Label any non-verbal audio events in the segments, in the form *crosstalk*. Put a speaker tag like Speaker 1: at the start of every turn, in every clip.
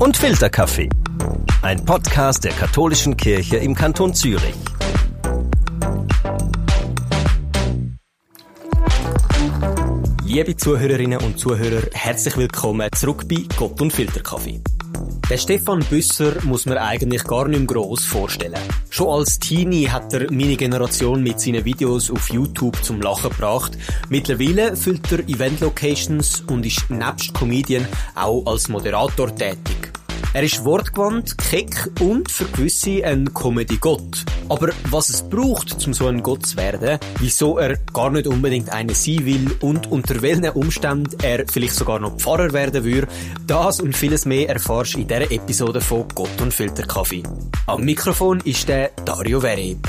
Speaker 1: und Filterkaffee. Ein Podcast der katholischen Kirche im Kanton Zürich.
Speaker 2: Liebe Zuhörerinnen und Zuhörer, herzlich willkommen zurück bei Gott und Filterkaffee. Der Stefan Büsser muss man eigentlich gar nicht mehr gross vorstellen. Schon als Teenie hat er meine Generation mit seinen Videos auf YouTube zum Lachen gebracht. Mittlerweile füllt er Event-Locations und ist nebst Comedian auch als Moderator tätig. Er ist wortgewandt, keck und für gewisse ein Comedy-Gott. Aber was es braucht, um so ein Gott zu werden, wieso er gar nicht unbedingt eine sein will und unter welchen Umständen er vielleicht sogar noch Pfarrer werden würde, das und vieles mehr erfahrst du in dieser Episode von Gott und Filterkaffee. Am Mikrofon ist der Dario Vereb.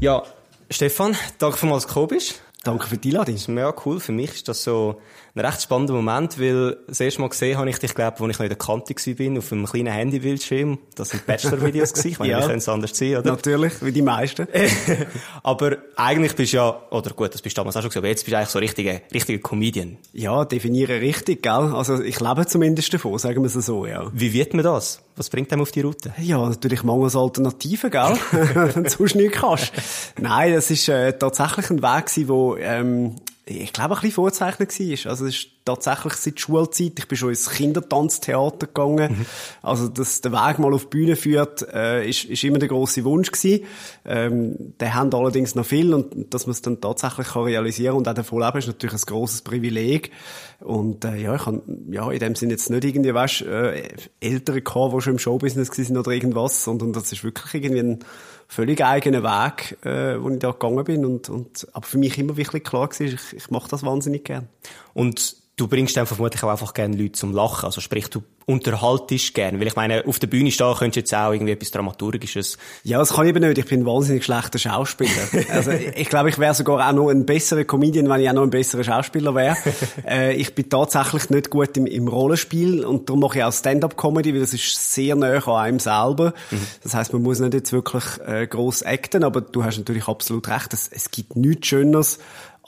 Speaker 2: Ja, Stefan, danke für mal, dass du gekommen bist.
Speaker 3: Danke für die Einladung.
Speaker 2: Das ist mega cool. Für mich ist das so ein recht spannender Moment, weil das erste Mal gesehen habe ich dich, glaube als ich noch in der Kante war, auf einem kleinen Handybildschirm. Das sind Bachelor-Videos gewesen. Ich meine, ja. wie könnte es anders sein, oder?
Speaker 3: Natürlich, wie die meisten. *laughs*
Speaker 2: aber eigentlich bist du ja, oder gut, das bist du damals auch schon gesagt, aber jetzt bist du eigentlich so richtiger, richtiger Comedian.
Speaker 3: Ja, definiere richtig, gell? Also, ich lebe zumindest davon, sagen wir es so, ja.
Speaker 2: Wie wird man das? Was bringt einem auf die Route?
Speaker 3: Ja, natürlich mangels Alternativen, gell? Wenn *laughs* du sonst nichts kannst. Nein, das ist äh, tatsächlich ein Weg gewesen, wo, ähm, ich glaube, ein bisschen vorzeichnet war. Also, es ist tatsächlich seit Schulzeit. Ich bin schon ins Kindertanztheater gegangen. Mhm. Also, dass der Weg mal auf die Bühne führt, äh, ist, ist immer der grosse Wunsch gewesen. Ähm, der haben allerdings noch viel und dass man es dann tatsächlich kann realisieren und auch davon leben, ist natürlich ein grosses Privileg. Und, äh, ja, ich habe, ja, in dem Sinne jetzt nicht irgendwie, weißt, äh, Eltern gehabt, die schon im Showbusiness waren oder irgendwas, sondern das ist wirklich irgendwie ein, völlig eigenen Weg, äh, wo ich da gegangen bin. Und, und, aber für mich immer wirklich klar war, ich, ich mache das wahnsinnig gern.
Speaker 2: Und du bringst dann vermutlich auch einfach gerne Leute zum Lachen. Also sprich, du unterhaltest gern. Weil ich meine, auf der Bühne stehen könntest du jetzt auch irgendwie etwas Dramaturgisches.
Speaker 3: Ja, das kann ich eben nicht. Ich bin ein wahnsinnig schlechter Schauspieler. also ich glaube, ich wäre sogar auch noch ein besserer Comedian, wenn ich auch noch ein besserer Schauspieler wäre. *laughs* äh, ich bin tatsächlich nicht gut im, im Rollenspiel und darum mache ich auch Stand-up-Comedy, weil das ist sehr nah an einem selber. Mhm. Das heißt, man muss nicht jetzt wirklich äh, gross acten, aber du hast natürlich absolut recht. Es, es gibt nichts Schöneres,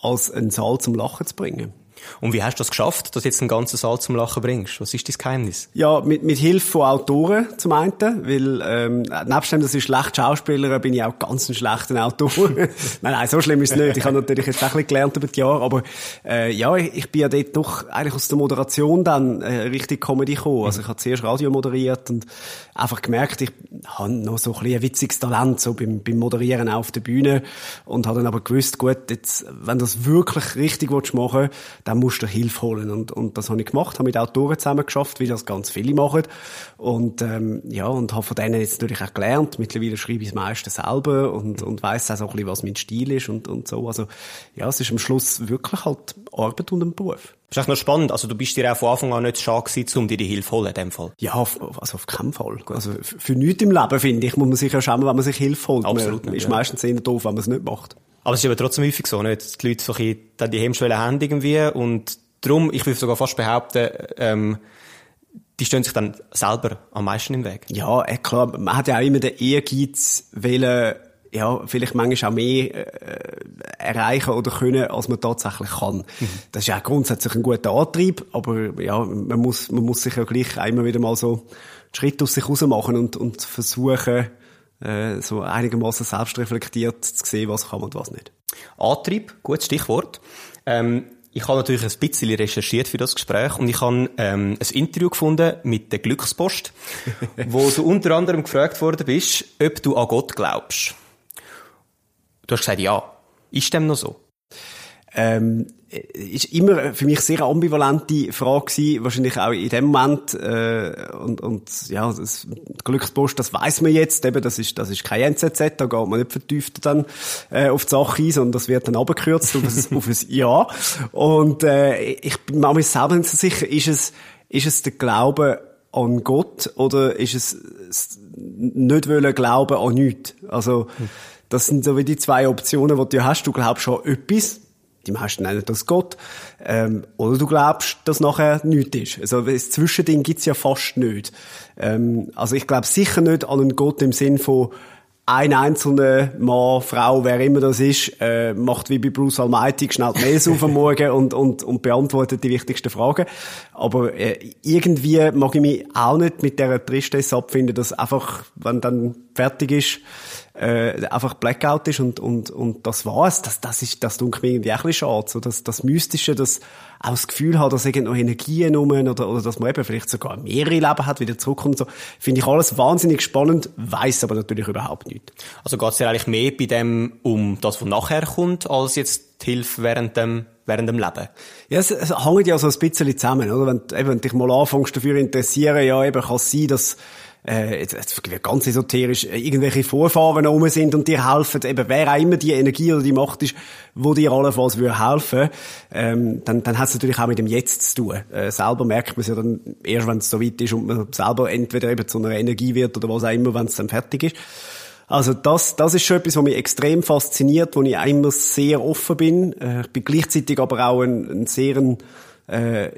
Speaker 3: als einen Saal zum Lachen zu bringen.
Speaker 2: Und wie hast du das geschafft, dass du jetzt einen ganzen Saal zum Lachen bringst? Was ist dein Geheimnis?
Speaker 3: Ja, mit, mit Hilfe von Autoren zum einen, weil ähm, nebst dem, dass ich schlecht Schauspieler bin ich auch ganz ein schlechter Autor. *laughs* nein, nein, so schlimm ist es nicht. Ich habe natürlich jetzt ein bisschen gelernt über die Jahre, aber äh, ja, ich, ich bin ja dort doch eigentlich aus der Moderation dann äh, richtig Comedy gekommen. Also ich habe zuerst Radio moderiert und einfach gemerkt, ich habe noch so ein, bisschen ein witziges Talent so beim, beim Moderieren auf der Bühne und habe dann aber gewusst, gut, jetzt, wenn du das wirklich richtig machen willst, dann musst du Hilfe holen. Und, und das habe ich gemacht, habe mit Autoren zusammen geschafft, wie das ganz viele machen. Und, ähm, ja, und habe von denen jetzt natürlich auch gelernt. Mittlerweile schreibe ich das meiste selber und, und weiss auch so ein bisschen, was mein Stil ist und, und so. Also, ja, es ist am Schluss wirklich halt Arbeit und ein Beruf.
Speaker 2: Das ist echt noch spannend. Also, du bist dir auch von Anfang an nicht schade gewesen, um dir die Hilfe zu holen, in dem Fall.
Speaker 3: Ja, auf, also auf keinen Fall. Also, für nichts im Leben, finde ich, muss man sich ja schauen, wenn man sich Hilfe holt.
Speaker 2: Absolut.
Speaker 3: Man ist ja. meistens eher doof, wenn man es nicht macht.
Speaker 2: Aber es ist aber trotzdem häufig so, nicht? Die Leute so ein bisschen, die Hemmschwelle haben irgendwie und darum, ich würde sogar fast behaupten, ähm, die stehen sich dann selber am meisten im Weg.
Speaker 3: Ja, äh, klar, man hat ja auch immer den Ehrgeiz, wollen, ja, vielleicht manchmal auch mehr äh, erreichen oder können, als man tatsächlich kann. Mhm. Das ist ja grundsätzlich ein guter Antrieb, aber ja, man muss, man muss sich ja gleich immer wieder mal so einen Schritt aus sich raus machen und, und versuchen, äh, so einigermaßen selbstreflektiert zu sehen, was kann man und was nicht.
Speaker 2: Antrieb, gutes Stichwort. Ähm, ich habe natürlich ein bisschen recherchiert für das Gespräch und ich habe ähm, ein Interview gefunden mit der Glückspost, *laughs* wo du unter anderem gefragt worden bist, ob du an Gott glaubst. Du hast gesagt, ja. Ist dem noch so?
Speaker 3: ähm, ist immer für mich sehr ambivalente Frage gewesen, wahrscheinlich auch in dem Moment äh, und, und ja, das Glückspost, das weiß man jetzt, eben, das ist das ist kein NZZ, da geht man nicht vertieft dann äh, auf die Sache ein, sondern das wird dann abgekürzt auf, ein, *laughs* auf ein Ja und äh, ich bin mir selber nicht so sicher, ist es ist es der Glaube an Gott oder ist es nicht wollen glauben an nichts? Also das sind so wie die zwei Optionen, die du hast. Du glaubst schon etwas, die meisten nennen das Gott. Ähm, oder du glaubst, dass nachher nichts ist. Also das Zwischending gibt's ja fast nicht. Ähm, also ich glaube sicher nicht an einen Gott im Sinn von ein einzelner Mann, Frau, wer immer das ist, äh, macht wie bei Bruce Almighty schnell die Mails auf am Morgen und, und, und beantwortet die wichtigsten Fragen. Aber äh, irgendwie mag ich mich auch nicht mit dieser Tristesse abfinden, dass einfach, wenn dann fertig ist, äh, einfach Blackout ist und, und, und das war's. Das, das ist, das tut mir irgendwie auch ein bisschen schade. So, das, das Mystische, das auch das Gefühl hat, dass irgendwo Energien rum oder, oder dass man eben vielleicht sogar mehrere Leben hat, wieder zurückkommt. So, finde ich alles wahnsinnig spannend, weiß aber natürlich überhaupt nicht.
Speaker 2: Also geht es ja eigentlich mehr bei dem um das, was nachher kommt, als jetzt die Hilfe während dem während dem Leben.
Speaker 3: Ja, es, es hängt ja so ein bisschen zusammen, oder? Wenn, eben, wenn dich mal anfängst dafür interessieren, ja, eben kann es sein, dass äh, jetzt, jetzt ganz esoterisch, äh, irgendwelche Vorfahren rum sind und dir helfen, eben wer auch immer die Energie oder die Macht ist, wo dir allenfalls würde helfen, ähm, dann, dann hat es natürlich auch mit dem Jetzt zu tun. Äh, selber merkt man es ja dann erst, wenn es so weit ist und man selber entweder eben zu einer Energie wird oder was auch immer, wenn es dann fertig ist. Also das, das ist schon etwas, was mich extrem fasziniert, wo ich immer sehr offen bin. Äh, ich bin gleichzeitig aber auch ein, ein sehr ein, äh,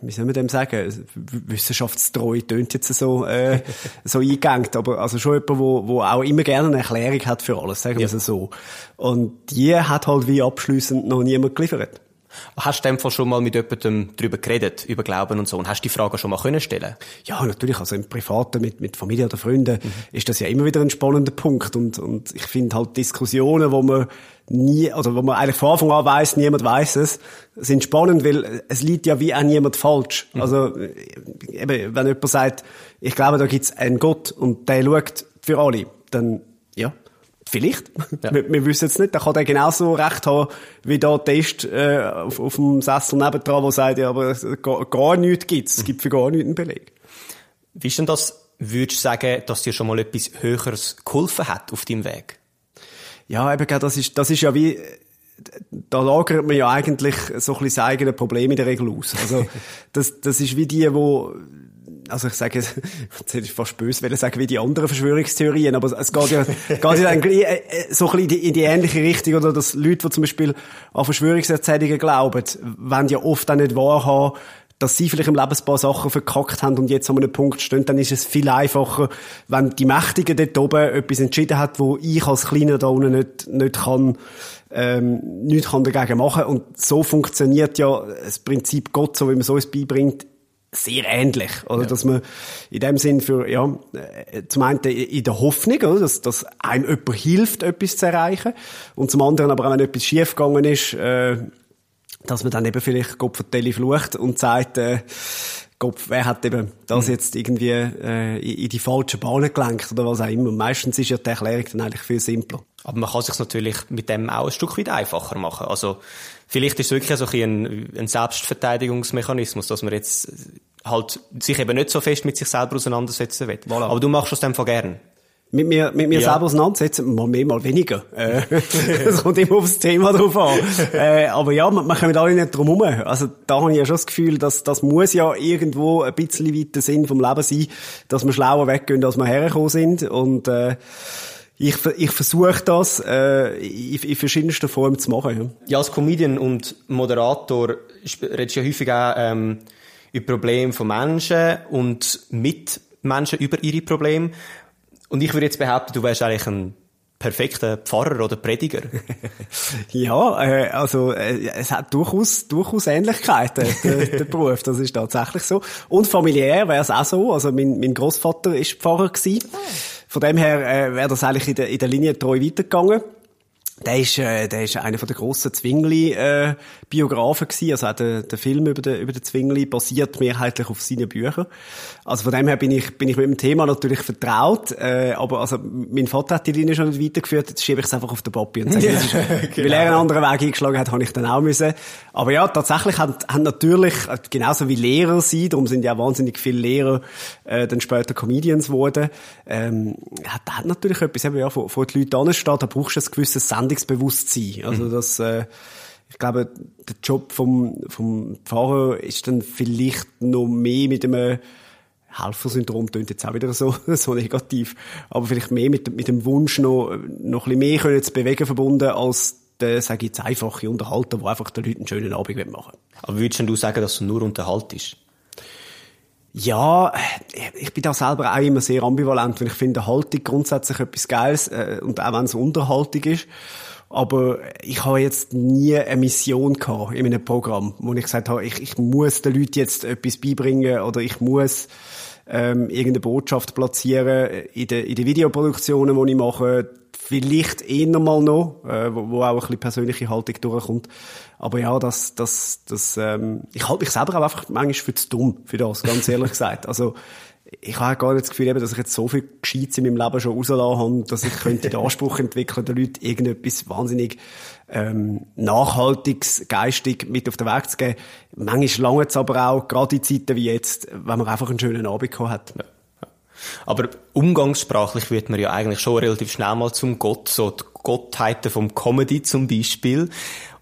Speaker 3: wie soll man dem sagen, wissenschaftstreu tönt jetzt so, äh, *laughs* so eingegangen, aber also schon jemand, wo, wo auch immer gerne eine Erklärung hat für alles, sagen wir ja. es so. Und die hat halt wie abschließend noch niemand geliefert.
Speaker 2: Hast du Fall schon mal mit jemandem darüber geredet, über Glauben und so? Und hast du die Frage schon mal können stellen?
Speaker 3: Ja, natürlich. Also im Privaten mit, mit Familie oder Freunden mhm. ist das ja immer wieder ein spannender Punkt. Und, und ich finde halt Diskussionen, wo man nie, oder wo man eigentlich von Anfang an weiss, niemand weiß es, sind spannend, weil es liegt ja wie auch niemand falsch. Mhm. Also, eben, wenn jemand sagt, ich glaube, da gibt's einen Gott und der schaut für alle, dann, ja, Vielleicht. Ja. Wir, wir wissen es nicht. Da kann der genauso recht haben, wie da Test äh, auf, auf dem Sessel nebendran, der sagt, ja, aber gar, gar nichts gibt es. Es gibt für gar nichts einen Beleg.
Speaker 2: Wie ist denn das, würdest du sagen, dass dir schon mal etwas Höheres geholfen hat auf deinem Weg?
Speaker 3: Ja, eben, das ist, das ist ja wie, da lagert man ja eigentlich so ein bisschen das eigene Problem in der Regel aus. Also, *laughs* das, das ist wie die, wo, also ich sage, *laughs* jetzt ich fast böse will sagen, wie die anderen Verschwörungstheorien, aber es geht ja, geht ja dann äh, äh, so ein bisschen in die ähnliche Richtung, oder dass Leute, die zum Beispiel an Verschwörungserzählungen glauben, wollen ja oft auch nicht wahrhaben, dass sie vielleicht im Leben ein paar Sachen verkackt haben und jetzt an einem Punkt stehen, dann ist es viel einfacher, wenn die Mächtigen dort oben etwas entschieden hat, wo ich als Kleiner da unten nicht, nicht kann, ähm, nichts kann dagegen machen. Und so funktioniert ja das Prinzip Gott, so wie man es uns beibringt, sehr ähnlich, oder? Ja. Dass man in dem Sinn für, ja, äh, zum einen in der Hoffnung, oder? Dass, dass einem jemand hilft, etwas zu erreichen. Und zum anderen aber auch, wenn etwas schiefgegangen ist, äh, dass man dann eben vielleicht Gott vertelle flucht und sagt, äh, Gott, wer hat eben das mhm. jetzt irgendwie äh, in die falschen Bahnen gelenkt oder was auch immer. Meistens ist ja die Erklärung dann eigentlich viel simpler.
Speaker 2: Aber man kann sich natürlich mit dem auch ein Stück weit einfacher machen. Also vielleicht ist es wirklich so ein, ein Selbstverteidigungsmechanismus, dass man jetzt halt sich eben nicht so fest mit sich selber auseinandersetzen will. Voilà. Aber du machst das dann von gern
Speaker 3: mit mir, mit mir ja. selber auseinandersetzen, mal mehr, mal weniger. Äh, *laughs* es kommt immer aufs Thema drauf an. Äh, aber ja, man, man kommt alle nicht drum herum. Also da habe ich ja schon das Gefühl, dass das muss ja irgendwo ein bisschen weiter Sinn vom Leben sein, dass wir schlauer weggehen, als wir hergekommen sind. Und äh, ich, ich versuche das äh, in, in verschiedensten Formen zu machen. Ja.
Speaker 2: ja, als Comedian und Moderator redest du ja häufig auch ähm, über Probleme von Menschen und mit Menschen über ihre Probleme. Und ich würde jetzt behaupten, du wärst eigentlich ein perfekter Pfarrer oder Prediger. *laughs*
Speaker 3: ja, äh, also äh, es hat durchaus durchaus Ähnlichkeiten der, der Beruf, das ist tatsächlich so. Und familiär wäre es auch so. Also mein, mein Großvater ist Pfarrer gewesen. Ah. Von dem her äh, wäre das eigentlich in der, in der Linie treu weitergegangen. Der ist, äh, der ist einer von der grossen Zwingli-Biografen äh, gewesen. Also auch der, der Film über den, über den Zwingli basiert mehrheitlich auf seinen Büchern. Also von dem her bin ich, bin ich mit dem Thema natürlich vertraut. Äh, aber also, mein Vater hat die Linie schon nicht weitergeführt. Jetzt schiebe ich es einfach auf den Papi und sage, ja, ist, *laughs* genau. weil er einen anderen Weg eingeschlagen hat, habe ich dann auch müssen. Aber ja, tatsächlich haben, haben natürlich, genauso wie Lehrer sind, darum sind ja wahnsinnig viele Lehrer äh, dann später Comedians geworden, ähm, hat, hat natürlich etwas, eben, ja, vor, vor die Leute anstehen, da brauchst du ein gewisses Sendungsbewusstsein. Also mhm. das, äh, ich glaube, der Job vom, vom Pfarrer ist dann vielleicht noch mehr mit einem Helfersyndrom klingt jetzt auch wieder so, *laughs* so negativ, aber vielleicht mehr mit, mit dem Wunsch noch, noch ein bisschen mehr zu bewegen verbunden als der, sage ich jetzt, einfache Unterhalter, der einfach den Leuten einen schönen Abend machen
Speaker 2: Aber würdest du sagen, dass du nur unterhaltest?
Speaker 3: Ja, ich bin da selber auch immer sehr ambivalent, weil ich finde Haltung grundsätzlich etwas Geiles, äh, und auch wenn es Unterhaltung ist. Aber ich habe jetzt nie eine Mission gehabt in meinem Programm, wo ich gesagt habe, ich, ich muss den Leuten jetzt etwas beibringen oder ich muss ähm, irgendeine Botschaft platzieren in den, in den Videoproduktionen, die ich mache. Vielleicht eher mal noch, äh, wo, wo auch ein bisschen persönliche Haltung durchkommt. Aber ja, das, das, das, ähm, ich halte mich selber auch einfach manchmal für zu dumm für das, ganz ehrlich gesagt. Also, ich habe gar nicht das Gefühl, dass ich jetzt so viel Gescheites in meinem Leben schon rausgelassen habe, dass ich könnte den Anspruch entwickeln, den Leuten irgendetwas wahnsinnig ähm, nachhaltiges, geistig mit auf den Weg zu geben. Manchmal lange es aber auch, gerade in Zeiten wie jetzt, wenn man einfach einen schönen Abend gehabt hat. Ja.
Speaker 2: Aber umgangssprachlich wird man ja eigentlich schon relativ schnell mal zum Gott, so die Gottheiten vom Comedy zum Beispiel.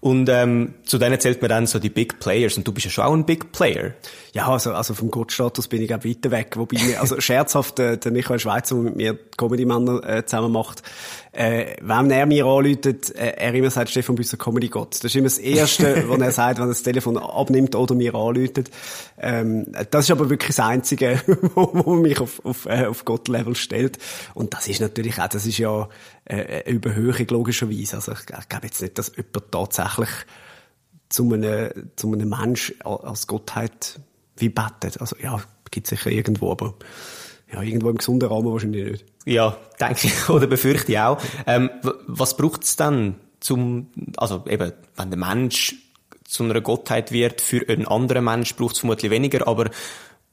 Speaker 2: Und ähm, zu denen zählt man dann so die Big Players. Und du bist ja schon auch ein Big Player.
Speaker 3: Ja, also, also vom Gottstatus bin ich auch weiter weg. Wobei, mir, also *laughs* scherzhaft, äh, der Michael Schweizer, der mit mir Comedy-Männer äh, zusammen macht, äh, wenn er mir anläutet, äh, er immer sagt, Stefan Büsser Comedy Gott. Das ist immer das Erste, *laughs* was er sagt, wenn er das Telefon abnimmt oder mir anläutet. Ähm, das ist aber wirklich das Einzige, *laughs* wo, wo mich auf, auf, äh, auf Gott-Level stellt. Und das ist natürlich auch, das ist ja äh, eine Überhöhung logischerweise. Also ich, ich glaube jetzt nicht, dass jemand tatsächlich zu einem, zu einem Mensch als Gottheit wie betet. Also ja, gibt sicher irgendwo, aber ja, irgendwo im gesunden Rahmen wahrscheinlich nicht.
Speaker 2: Ja, denke ich, *laughs* oder befürchte ich auch. Ähm, was braucht es dann zum, also eben, wenn der Mensch zu einer Gottheit wird, für einen anderen Mensch braucht es vermutlich weniger, aber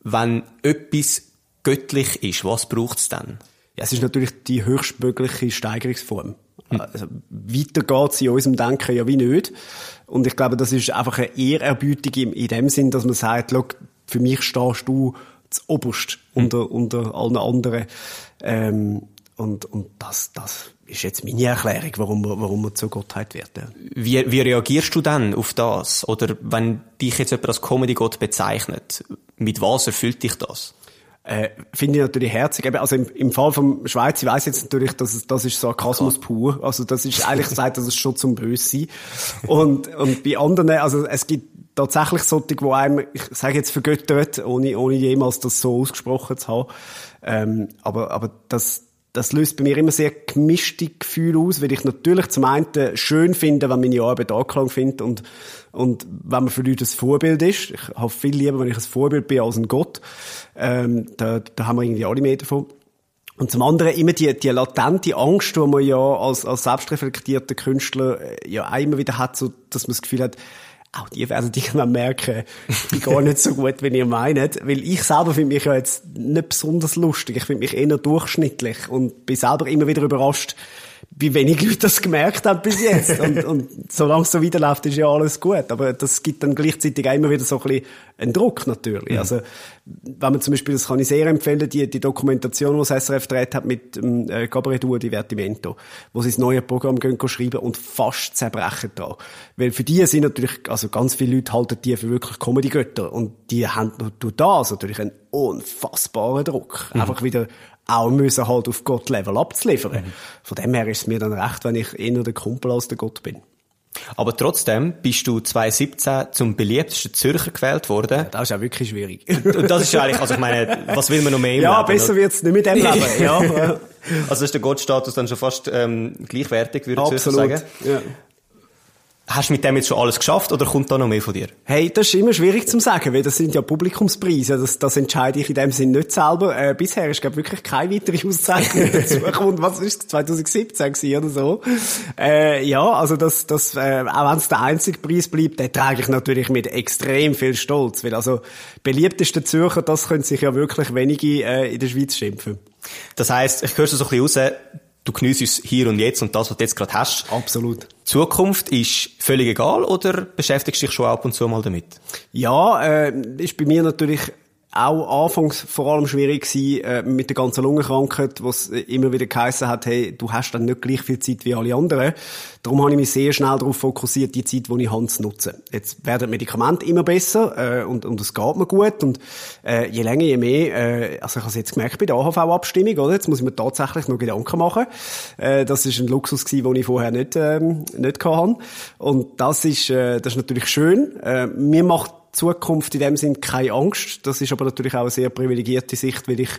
Speaker 2: wenn etwas göttlich ist, was braucht es dann?
Speaker 3: Ja, es ist natürlich die höchstmögliche Steigerungsform. Hm. Also, weiter geht's in unserem Denken ja wie nicht. Und ich glaube, das ist einfach eine Ehrerbietung in, dem Sinn, dass man sagt, für mich stehst du das Oberst hm. unter, unter allen anderen. Ähm, und, und das, das ist jetzt meine Erklärung, warum wir, warum wir zur Gottheit werden.
Speaker 2: Wie, wie reagierst du dann auf das? Oder wenn dich jetzt jemand als Comedy-Gott bezeichnet, mit was erfüllt dich das?
Speaker 3: Äh, finde ich natürlich herzig. Also im, im Fall vom Schweiz, ich weiss jetzt natürlich, dass es, das ist Sarkasmus Klar. pur. Also das ist eigentlich gesagt, dass es schon zum Böse Und, und bei anderen, also es gibt tatsächlich solche, die einem, ich sage jetzt vergöttert, ohne, ohne jemals das so ausgesprochen zu haben. Ähm, aber, aber das, das löst bei mir immer sehr gemischte Gefühle aus, weil ich natürlich zum einen schön finde, wenn meine Arbeit Anklang findet und, und wenn man für Leute ein Vorbild ist. Ich habe viel lieber, wenn ich ein Vorbild bin als ein Gott. Ähm, da, da haben wir irgendwie alle mehr davon. Und zum anderen immer die, die latente Angst, die man ja als, als selbstreflektierter Künstler äh, ja immer wieder hat, so, dass man das Gefühl hat, auch die werden irgendwann merken, ich gar nicht so gut, wie ihr meint. Weil ich selber finde mich ja jetzt nicht besonders lustig. Ich finde mich eher durchschnittlich und bin selber immer wieder überrascht, wie wenig Leute das gemerkt haben bis jetzt. Und, *laughs* und solange es so weiterläuft, ist ja alles gut. Aber das gibt dann gleichzeitig auch immer wieder so ein bisschen einen Druck natürlich. Mhm. Also, wenn man zum Beispiel, das kann ich sehr empfehlen, die, die Dokumentation, die das SRF gedreht hat mit ähm, äh, Gabriel Dua Divertimento, wo sie das neue Programm gehen, gehen schreiben und fast zerbrechen da. Weil für die sind natürlich, also ganz viele Leute halten die für wirklich Comedy-Götter und die haben durch das natürlich einen unfassbaren Druck. Mhm. Einfach wieder auch müssen halt auf Gott-Level abzuliefern. Mhm. Von dem her ist es mir dann recht, wenn ich eher der Kumpel als der Gott bin.
Speaker 2: Aber trotzdem bist du 2017 zum beliebtesten Zürcher gewählt worden. Ja,
Speaker 3: das ist ja wirklich schwierig.
Speaker 2: Und das ist eigentlich, also ich meine, was will man noch mehr im *laughs*
Speaker 3: Ja, Leben, besser wird es nicht mit dem Leben, *laughs* ja.
Speaker 2: Also ist der Gottstatus dann schon fast ähm, gleichwertig, würde ich
Speaker 3: sagen.
Speaker 2: Absolut, ja. Hast du mit dem jetzt schon alles geschafft oder kommt da noch mehr von dir?
Speaker 3: Hey, das ist immer schwierig zu sagen, weil das sind ja Publikumspreise. Das, das entscheide ich in dem Sinn nicht selber. Äh, bisher ist, glaube wirklich keine weitere Auszeichnung *laughs* dazugekommen. Was ist es? 2017 gewesen oder so? Äh, ja, also das, das, äh, auch wenn es der einzige Preis bleibt, den trage ich natürlich mit extrem viel Stolz. Weil also, beliebteste Zürcher, das können sich ja wirklich wenige äh, in der Schweiz schimpfen.
Speaker 2: Das heisst, ich höre so ein bisschen raus, du geniesst es hier und jetzt und das, was du jetzt gerade hast.
Speaker 3: Absolut.
Speaker 2: Zukunft ist völlig egal oder beschäftigst du dich schon ab und zu mal damit?
Speaker 3: Ja, äh, ist bei mir natürlich auch anfangs vor allem schwierig gewesen, äh, mit der ganzen Lungenkrankheit, was immer wieder geheissen hat, hey, du hast dann nicht gleich viel Zeit wie alle anderen. Darum habe ich mich sehr schnell darauf fokussiert, die Zeit, die ich habe, zu nutzen. Jetzt werden Medikamente immer besser äh, und, und es geht mir gut und äh, je länger, je mehr, äh, also ich habe es jetzt gemerkt bei der AHV-Abstimmung, oder? Jetzt muss ich mir tatsächlich noch Gedanken machen. Äh, das ist ein Luxus gewesen, den ich vorher nicht, ähm, nicht hatte. Und das ist, äh, das ist natürlich schön. Äh, mir macht Zukunft in dem Sinn keine Angst. Das ist aber natürlich auch eine sehr privilegierte Sicht, weil ich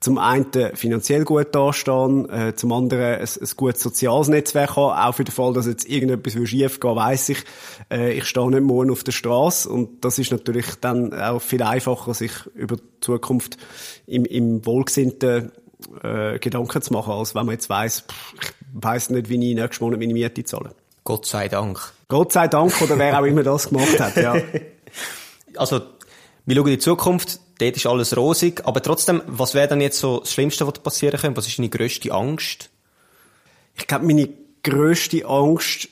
Speaker 3: zum einen finanziell gut dastehe, äh, zum anderen ein, ein gutes soziales Netzwerk habe. Auch für den Fall, dass jetzt irgendetwas schief geht, weiss ich, äh, ich stehe nicht morgen auf der Straße. Und das ist natürlich dann auch viel einfacher, sich über die Zukunft im, im wohlgesinnten äh, Gedanken zu machen, als wenn man jetzt weiss, ich weiss nicht, wie ich nächstes Monat meine Miete zahle.
Speaker 2: Gott sei Dank.
Speaker 3: Gott sei Dank, oder wer auch immer das gemacht hat, ja. *laughs*
Speaker 2: Also, wir schauen in die Zukunft, dort ist alles rosig, aber trotzdem, was wäre dann jetzt so das Schlimmste, was passieren könnte? Was ist deine grösste Angst?
Speaker 3: Ich glaube, meine grösste Angst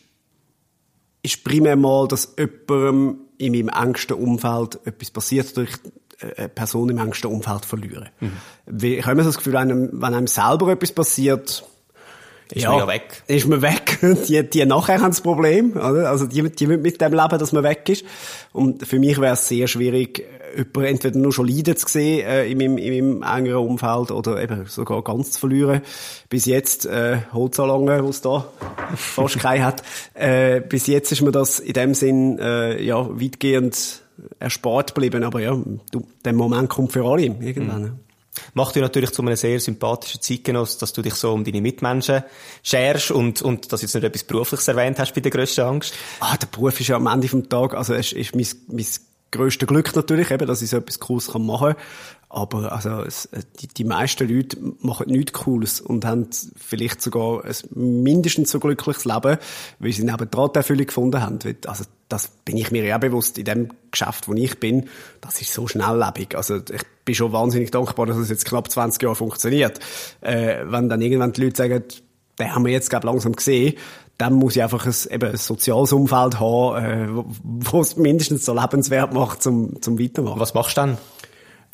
Speaker 3: ist primär mal, dass jemandem in meinem engsten Umfeld etwas passiert oder ich eine Person im engsten Umfeld verliere. Mhm. Ich habe immer so das Gefühl, wenn einem, wenn einem selber etwas passiert,
Speaker 2: ist ja, man ja weg.
Speaker 3: Ist man weg. *laughs* Die, die nachher haben das Problem, oder? Also, die, die müssen mit dem leben, dass man weg ist. Und für mich wäre es sehr schwierig, jemanden entweder nur schon leiden zu sehen, äh, in, meinem, in meinem engeren Umfeld, oder eben sogar ganz zu verlieren. Bis jetzt, äh, Holzalange, wo es da fast keinen hat. Äh, bis jetzt ist mir das in dem Sinn, äh, ja, weitgehend erspart geblieben. Aber ja, du, der Moment kommt für alle irgendwann. Mhm.
Speaker 2: Macht dich natürlich zu einem sehr sympathischen Zeitgenoss, dass du dich so um deine Mitmenschen scherst und, und dass du jetzt nicht etwas Berufliches erwähnt hast bei der grössten Angst.
Speaker 3: Ah, der Beruf ist ja am Ende vom Tag, also es ist mein, mein grösstes Glück natürlich, eben, dass ich so etwas Cooles machen kann. Aber also es, die, die meisten Leute machen nichts Cooles und haben vielleicht sogar ein mindestens so glückliches Leben, weil sie neben dran Erfüllung gefunden haben. Also das bin ich mir ja bewusst in dem Geschäft, wo ich bin. Das ist so schnelllebig. Also ich bin schon wahnsinnig dankbar, dass es jetzt knapp 20 Jahre funktioniert. Äh, wenn dann irgendwann die Leute sagen, den haben wir jetzt glaub, langsam gesehen, dann muss ich einfach ein, eben ein soziales Umfeld haben, äh, wo es mindestens so lebenswert macht, zum, zum Weitermachen.
Speaker 2: Was machst du dann?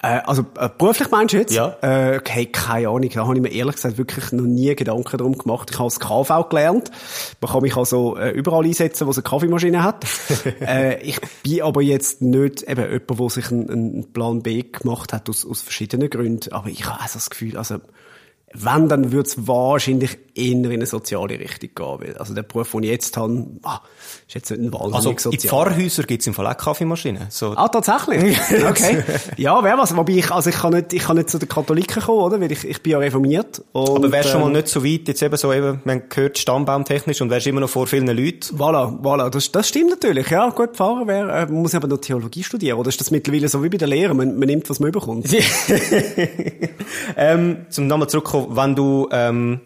Speaker 3: Äh, also äh, beruflich meinst du jetzt?
Speaker 2: Ja.
Speaker 3: Äh, hey, keine Ahnung, da habe ich mir ehrlich gesagt wirklich noch nie Gedanken darum gemacht. Ich habe das KV gelernt. Man kann mich also äh, überall einsetzen, wo es eine Kaffeemaschine hat. *laughs* äh, ich bin aber jetzt nicht eben jemand, der sich einen, einen Plan B gemacht hat aus, aus verschiedenen Gründen. Aber ich habe also das Gefühl, also wenn, dann würde es wahrscheinlich eher in eine soziale Richtung gehen. Weil, also der Beruf, den ich jetzt habe, ah, ist jetzt nicht ein wahnsinnig
Speaker 2: also,
Speaker 3: sozial.
Speaker 2: in Pfarrhäusern gibt es im Fall auch Kaffeemaschinen. So.
Speaker 3: Ah, tatsächlich? *laughs* Okay. ja, wer was. Wobei ich, also ich kann nicht, ich kann nicht zu den Katholiken kommen, oder? Weil ich, ich bin ja reformiert.
Speaker 2: Und, Aber wärst du schon mal ähm, nicht so weit, jetzt eben so eben, man gehört stammbaumtechnisch und wärst immer noch vor vielen Leuten?
Speaker 3: Voilà, voilà. Das, das stimmt natürlich. Ja, gut, Pfarrer wäre, äh, man muss aber noch Theologie studieren. Oder ist das mittlerweile so wie bei der Lehre? Man, man nimmt, was man bekommt. *laughs*
Speaker 2: ähm, zum nochmal zurückkommen, wenn du, ähm,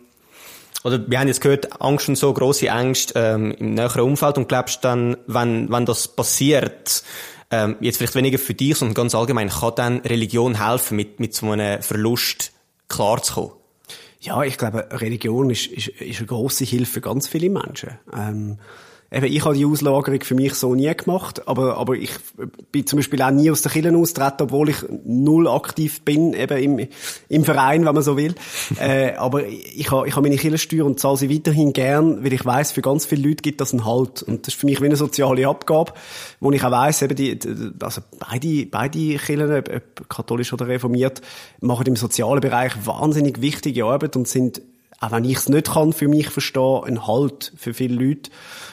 Speaker 2: oder wir haben jetzt gehört, Angst und so, grosse Ängste ähm, im näheren Umfeld und glaubst dann, wenn, wenn das passiert, ähm, jetzt vielleicht weniger für dich, sondern ganz allgemein, kann dann Religion helfen, mit, mit so einem Verlust klarzukommen?
Speaker 3: Ja, ich glaube, Religion ist, ist, ist eine grosse Hilfe für ganz viele Menschen. Ähm, eben, ich habe die Auslagerung für mich so nie gemacht, aber, aber ich bin zum Beispiel auch nie aus der Kirche austreten, obwohl ich null aktiv bin, eben im, im Verein, wenn man so will. *laughs* äh, aber ich habe, ich habe meine Kirchensteuer und zahle sie weiterhin gern, weil ich weiß, für ganz viele Leute gibt das einen Halt. Und das ist für mich wie eine soziale Abgabe, wo ich auch weiss, eben die, also beide, beide Kirchen, ob katholisch oder reformiert, machen im sozialen Bereich wahnsinnig wichtige Arbeit und sind auch wenn ich es nicht kann, für mich verstehen, ein Halt für viele Leute.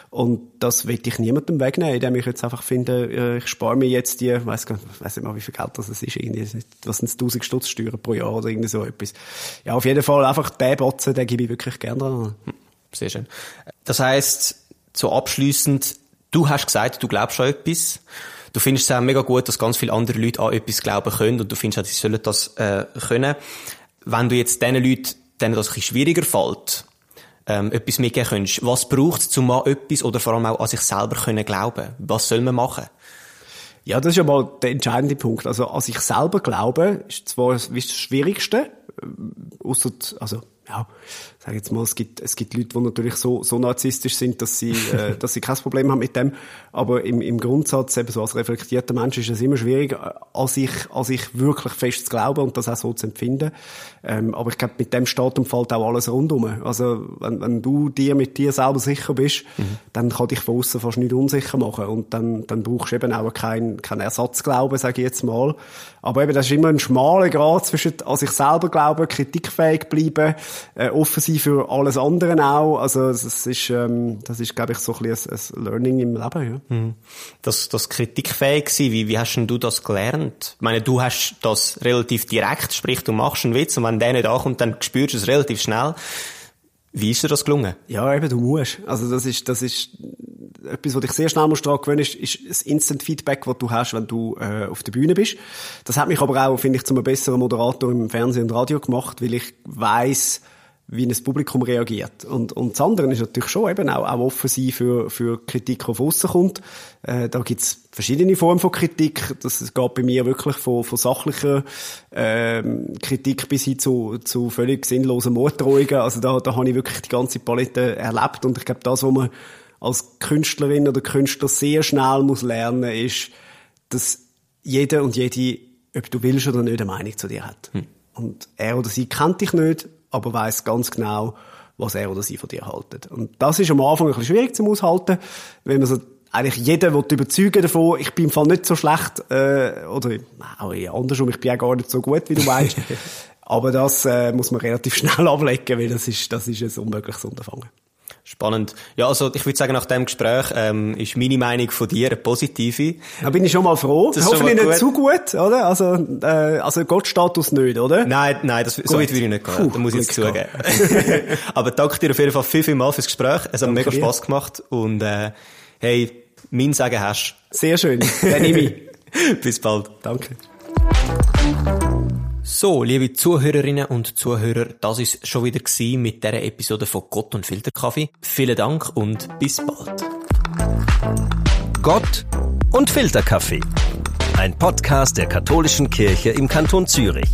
Speaker 3: Und das will ich niemandem wegnehmen, indem ich jetzt einfach finde, äh, ich spare mir jetzt die, weiß gar weiss nicht mal, wie viel Geld das ist, irgendwie, was sind 1000 Stutz Steuern pro Jahr oder irgendwie so etwas. Ja, auf jeden Fall einfach den Botzen, den gebe ich wirklich gerne. Hm,
Speaker 2: sehr schön. Das heisst, so abschließend, du hast gesagt, du glaubst an etwas. Du findest es auch mega gut, dass ganz viele andere Leute an etwas glauben können und du findest auch, sie sollen das äh, können. Wenn du jetzt diesen Leuten, denen das ein schwieriger fällt, ähm, etwas mitgeben könntest. Was braucht es, um an etwas oder vor allem auch an sich selber können glauben? Was soll man machen?
Speaker 3: Ja, das ist ja mal der entscheidende Punkt. Also an sich selber glauben ist zwar das Schwierigste, äh, ausser, also ja, sag jetzt mal, es gibt, es gibt Leute, die natürlich so, so narzisstisch sind, dass sie, *laughs* äh, dass sie kein Problem haben mit dem. Aber im, im Grundsatz, eben so als reflektierter Mensch, ist es immer schwierig, äh, an sich, an sich wirklich fest zu glauben und das auch so zu empfinden. Ähm, aber ich glaube, mit dem steht und fällt auch alles rundum. Also, wenn, wenn du dir mit dir selber sicher bist, mhm. dann kann dich von außen fast nicht unsicher machen. Und dann, dann brauchst du eben auch keinen kein Ersatzglauben, sage ich jetzt mal. Aber eben, das ist immer ein schmaler Grad zwischen an sich selber glauben, kritikfähig bleiben, äh, offen sein für alles andere auch. Also das ist, ähm, das ist, glaube ich, so ein bisschen ein, ein Learning im Leben. Ja.
Speaker 2: Mhm. Das, das kritikfähig sein, wie, wie hast denn du das gelernt? Ich meine, du hast das relativ direkt, sprich, du machst einen Witz und wenn der nicht ankommt, dann spürst du es relativ schnell. Wie ist dir das gelungen?
Speaker 3: Ja, eben, du musst. Also das ist, das ist etwas, was dich sehr schnell musst daran gewöhnen, ist, ist das Instant Feedback, das du hast, wenn du äh, auf der Bühne bist. Das hat mich aber auch, finde ich, zu einem besseren Moderator im Fernsehen und Radio gemacht, weil ich weiß wie ein Publikum reagiert. Und, und das andere ist natürlich schon eben auch, auch offen sein für, für Kritik, die von aussen kommt. Äh, da gibt's verschiedene Formen von Kritik. Das geht bei mir wirklich von, von sachlicher ähm, Kritik bis hin zu, zu völlig sinnlosen Morddrohungen. Also da, da habe ich wirklich die ganze Palette erlebt. Und ich glaube, das, was man als Künstlerin oder Künstler sehr schnell muss lernen, ist, dass jeder und jede, ob du willst oder nicht, eine Meinung zu dir hat. Hm. Und er oder sie kennt dich nicht, aber weiß ganz genau, was er oder sie von dir haltet. Und das ist am Anfang ein bisschen schwierig zu aushalten, wenn man so eigentlich jeder will überzeugen davon, ich bin im Fall nicht so schlecht, äh, oder auch andersrum, ich bin auch gar nicht so gut, wie du meinst. *laughs* aber das äh, muss man relativ schnell *laughs* ablegen, weil das ist, das ist ein unmögliches Unterfangen.
Speaker 2: Spannend. Ja, also ich würde sagen, nach dem Gespräch ähm, ist meine Meinung von dir eine positive.
Speaker 3: Da bin ich schon mal froh. Das Hoffentlich nicht zu gut, oder? Also, äh, also Gottstatus nicht, oder?
Speaker 2: Nein, nein, das, so weit würde ich nicht gehen. Puh, da muss ich jetzt zugeben. *laughs* aber danke dir auf jeden Fall viel, viel mal fürs Gespräch. Es hat mega Spass gemacht und äh, hey, mein Sagen hast.
Speaker 3: Sehr schön. Dann nehme ich. *laughs*
Speaker 2: Bis bald.
Speaker 3: Danke.
Speaker 2: So, liebe Zuhörerinnen und Zuhörer, das ist schon wieder mit dieser Episode von Gott und Filterkaffee. Vielen Dank und bis bald.
Speaker 1: Gott und Filterkaffee. Ein Podcast der katholischen Kirche im Kanton Zürich.